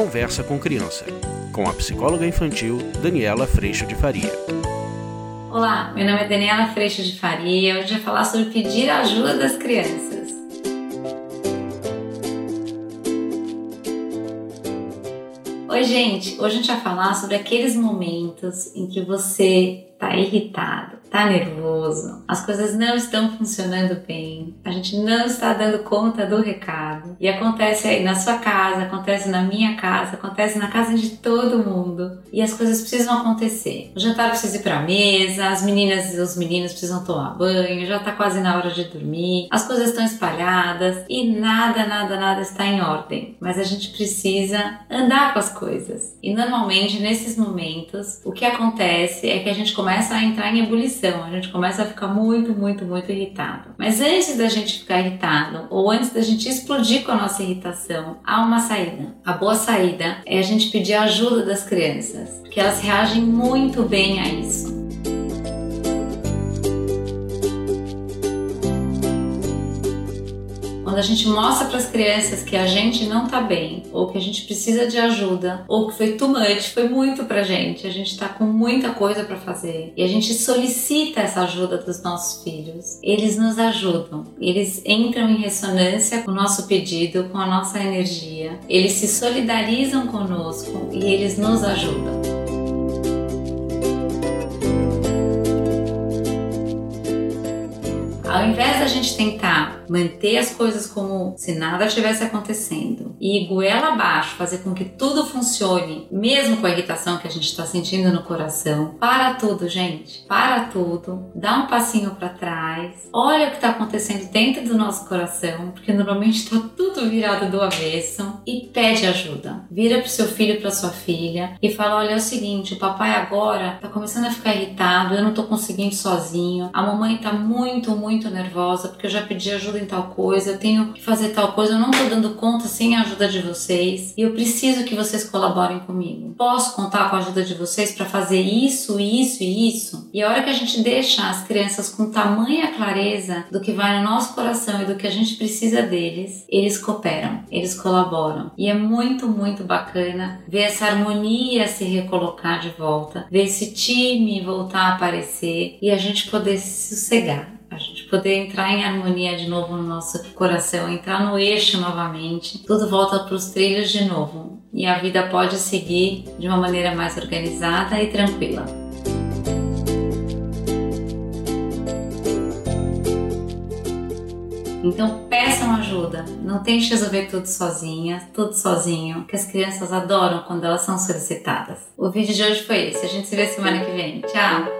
Conversa com Criança, com a psicóloga infantil Daniela Freixo de Faria. Olá, meu nome é Daniela Freixo de Faria. Hoje eu vou falar sobre pedir ajuda das crianças. Oi, gente! Hoje a gente vai falar sobre aqueles momentos em que você está irritado, está nervoso, as coisas não estão funcionando bem, a gente não está dando conta do recado. E acontece aí na sua casa, acontece na minha casa, acontece na casa de todo mundo. E as coisas precisam acontecer. O jantar precisa ir para a mesa, as meninas e os meninos precisam tomar banho, já está quase na hora de dormir, as coisas estão espalhadas e nada, nada, nada está em ordem. Mas a gente precisa andar com as coisas. E normalmente nesses momentos, o que acontece é que a gente começa começa a entrar em ebulição, a gente começa a ficar muito, muito, muito irritado. Mas antes da gente ficar irritado, ou antes da gente explodir com a nossa irritação, há uma saída. A boa saída é a gente pedir a ajuda das crianças, porque elas reagem muito bem a isso. Quando a gente mostra para as crianças que a gente não tá bem, ou que a gente precisa de ajuda, ou que foi too much, foi muito pra gente, a gente tá com muita coisa para fazer, e a gente solicita essa ajuda dos nossos filhos, eles nos ajudam. Eles entram em ressonância com o nosso pedido, com a nossa energia. Eles se solidarizam conosco e eles nos ajudam. Ao invés da gente tentar manter as coisas como se nada estivesse acontecendo e goela abaixo, fazer com que tudo funcione, mesmo com a irritação que a gente está sentindo no coração, para tudo, gente. Para tudo, dá um passinho para trás, olha o que está acontecendo dentro do nosso coração, porque normalmente está tudo virado do avesso e pede ajuda. Vira para seu filho, para sua filha e fala: olha, é o seguinte, o papai agora está começando a ficar irritado, eu não estou conseguindo sozinho, a mamãe está muito, muito muito porque eu já pedi ajuda em tal coisa, eu tenho que fazer tal coisa, eu não tô dando conta sem a ajuda de vocês e eu preciso que vocês colaborem comigo. Posso contar com a ajuda de vocês para fazer isso, isso e isso? E a hora que a gente deixa as crianças com tamanha clareza do que vai no nosso coração e do que a gente precisa deles, eles cooperam, eles colaboram. E é muito, muito bacana ver essa harmonia se recolocar de volta, ver esse time voltar a aparecer e a gente poder se sossegar poder entrar em harmonia de novo no nosso coração, entrar no eixo novamente, tudo volta para os trilhos de novo e a vida pode seguir de uma maneira mais organizada e tranquila. Então peçam ajuda, não tente resolver tudo sozinha, tudo sozinho, que as crianças adoram quando elas são solicitadas. O vídeo de hoje foi esse, a gente se vê semana que vem. Tchau!